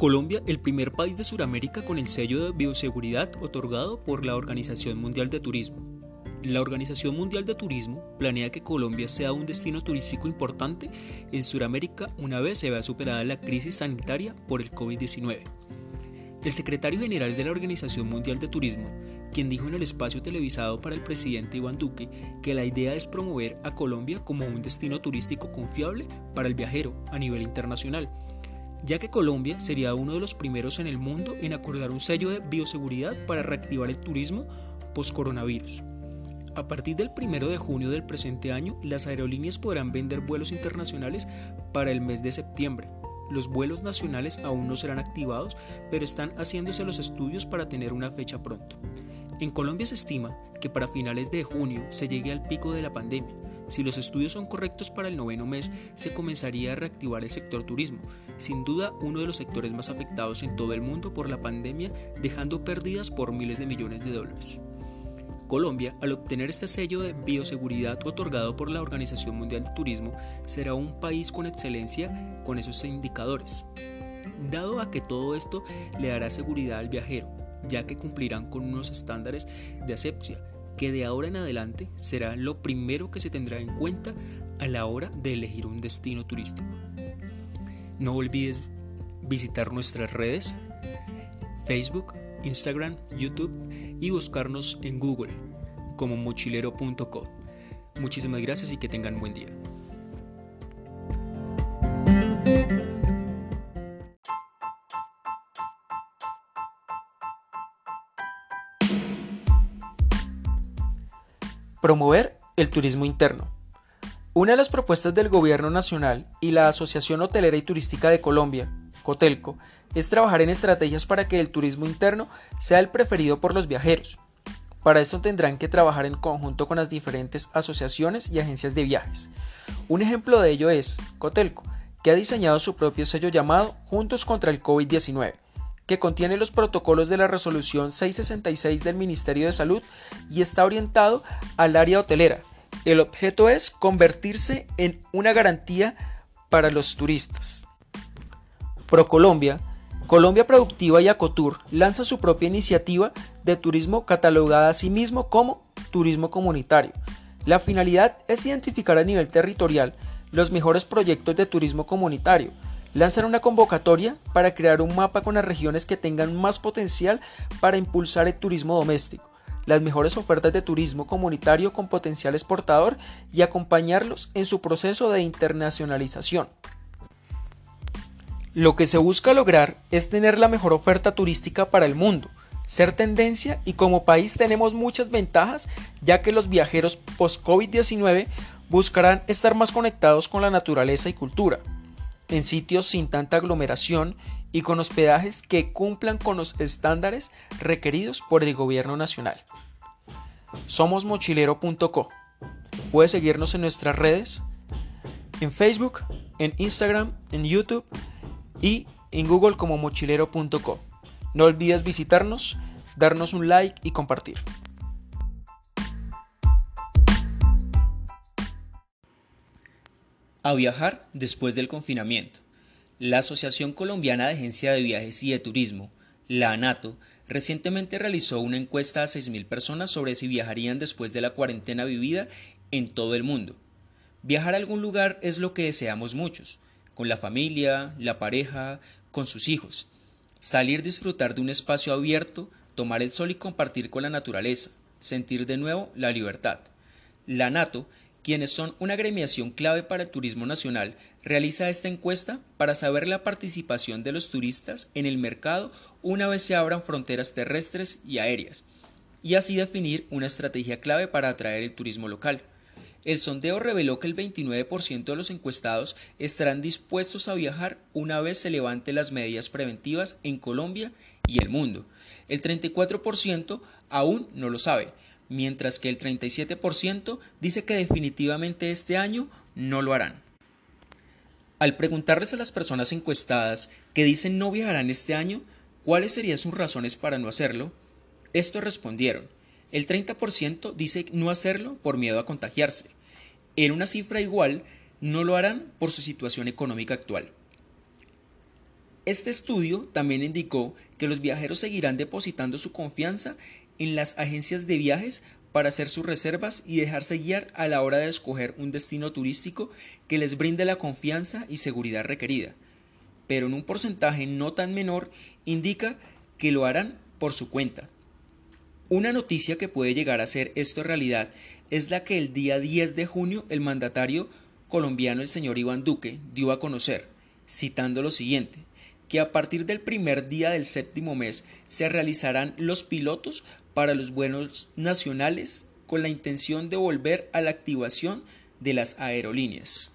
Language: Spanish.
Colombia, el primer país de Sudamérica con el sello de bioseguridad otorgado por la Organización Mundial de Turismo. La Organización Mundial de Turismo planea que Colombia sea un destino turístico importante en Sudamérica una vez se vea superada la crisis sanitaria por el COVID-19. El secretario general de la Organización Mundial de Turismo, quien dijo en el espacio televisado para el presidente Iván Duque que la idea es promover a Colombia como un destino turístico confiable para el viajero a nivel internacional, ya que Colombia sería uno de los primeros en el mundo en acordar un sello de bioseguridad para reactivar el turismo post-coronavirus. A partir del 1 de junio del presente año, las aerolíneas podrán vender vuelos internacionales para el mes de septiembre. Los vuelos nacionales aún no serán activados, pero están haciéndose los estudios para tener una fecha pronto. En Colombia se estima que para finales de junio se llegue al pico de la pandemia, si los estudios son correctos para el noveno mes, se comenzaría a reactivar el sector turismo, sin duda uno de los sectores más afectados en todo el mundo por la pandemia, dejando pérdidas por miles de millones de dólares. Colombia, al obtener este sello de bioseguridad otorgado por la Organización Mundial de Turismo, será un país con excelencia con esos indicadores. Dado a que todo esto le dará seguridad al viajero, ya que cumplirán con unos estándares de asepsia que de ahora en adelante será lo primero que se tendrá en cuenta a la hora de elegir un destino turístico. No olvides visitar nuestras redes, Facebook, Instagram, YouTube y buscarnos en Google como mochilero.co. Muchísimas gracias y que tengan buen día. Promover el turismo interno. Una de las propuestas del Gobierno Nacional y la Asociación Hotelera y Turística de Colombia, Cotelco, es trabajar en estrategias para que el turismo interno sea el preferido por los viajeros. Para esto tendrán que trabajar en conjunto con las diferentes asociaciones y agencias de viajes. Un ejemplo de ello es Cotelco, que ha diseñado su propio sello llamado Juntos contra el COVID-19, que contiene los protocolos de la resolución 666 del Ministerio de Salud y está orientado al área hotelera. El objeto es convertirse en una garantía para los turistas. ProColombia, Colombia Productiva y Acotur lanza su propia iniciativa de turismo catalogada a sí mismo como turismo comunitario. La finalidad es identificar a nivel territorial los mejores proyectos de turismo comunitario, lanzan una convocatoria para crear un mapa con las regiones que tengan más potencial para impulsar el turismo doméstico, las mejores ofertas de turismo comunitario con potencial exportador y acompañarlos en su proceso de internacionalización. Lo que se busca lograr es tener la mejor oferta turística para el mundo, ser tendencia y como país tenemos muchas ventajas ya que los viajeros post-COVID-19 buscarán estar más conectados con la naturaleza y cultura, en sitios sin tanta aglomeración y con hospedajes que cumplan con los estándares requeridos por el gobierno nacional. Somos mochilero.co. Puedes seguirnos en nuestras redes, en Facebook, en Instagram, en YouTube y en Google como mochilero.co. No olvides visitarnos, darnos un like y compartir. A viajar después del confinamiento. La Asociación Colombiana de Agencia de Viajes y de Turismo, la ANATO, recientemente realizó una encuesta a 6.000 personas sobre si viajarían después de la cuarentena vivida en todo el mundo. Viajar a algún lugar es lo que deseamos muchos, con la familia, la pareja, con sus hijos. Salir, disfrutar de un espacio abierto, tomar el sol y compartir con la naturaleza, sentir de nuevo la libertad. La NATO quienes son una gremiación clave para el turismo nacional, realiza esta encuesta para saber la participación de los turistas en el mercado una vez se abran fronteras terrestres y aéreas, y así definir una estrategia clave para atraer el turismo local. El sondeo reveló que el 29% de los encuestados estarán dispuestos a viajar una vez se levanten las medidas preventivas en Colombia y el mundo. El 34% aún no lo sabe, mientras que el 37% dice que definitivamente este año no lo harán. Al preguntarles a las personas encuestadas que dicen no viajarán este año, cuáles serían sus razones para no hacerlo, estos respondieron. El 30% dice no hacerlo por miedo a contagiarse. En una cifra igual, no lo harán por su situación económica actual. Este estudio también indicó que los viajeros seguirán depositando su confianza en las agencias de viajes para hacer sus reservas y dejarse guiar a la hora de escoger un destino turístico que les brinde la confianza y seguridad requerida, pero en un porcentaje no tan menor indica que lo harán por su cuenta. Una noticia que puede llegar a ser esto realidad es la que el día 10 de junio el mandatario colombiano el señor Iván Duque dio a conocer, citando lo siguiente, que a partir del primer día del séptimo mes se realizarán los pilotos para los vuelos nacionales con la intención de volver a la activación de las aerolíneas.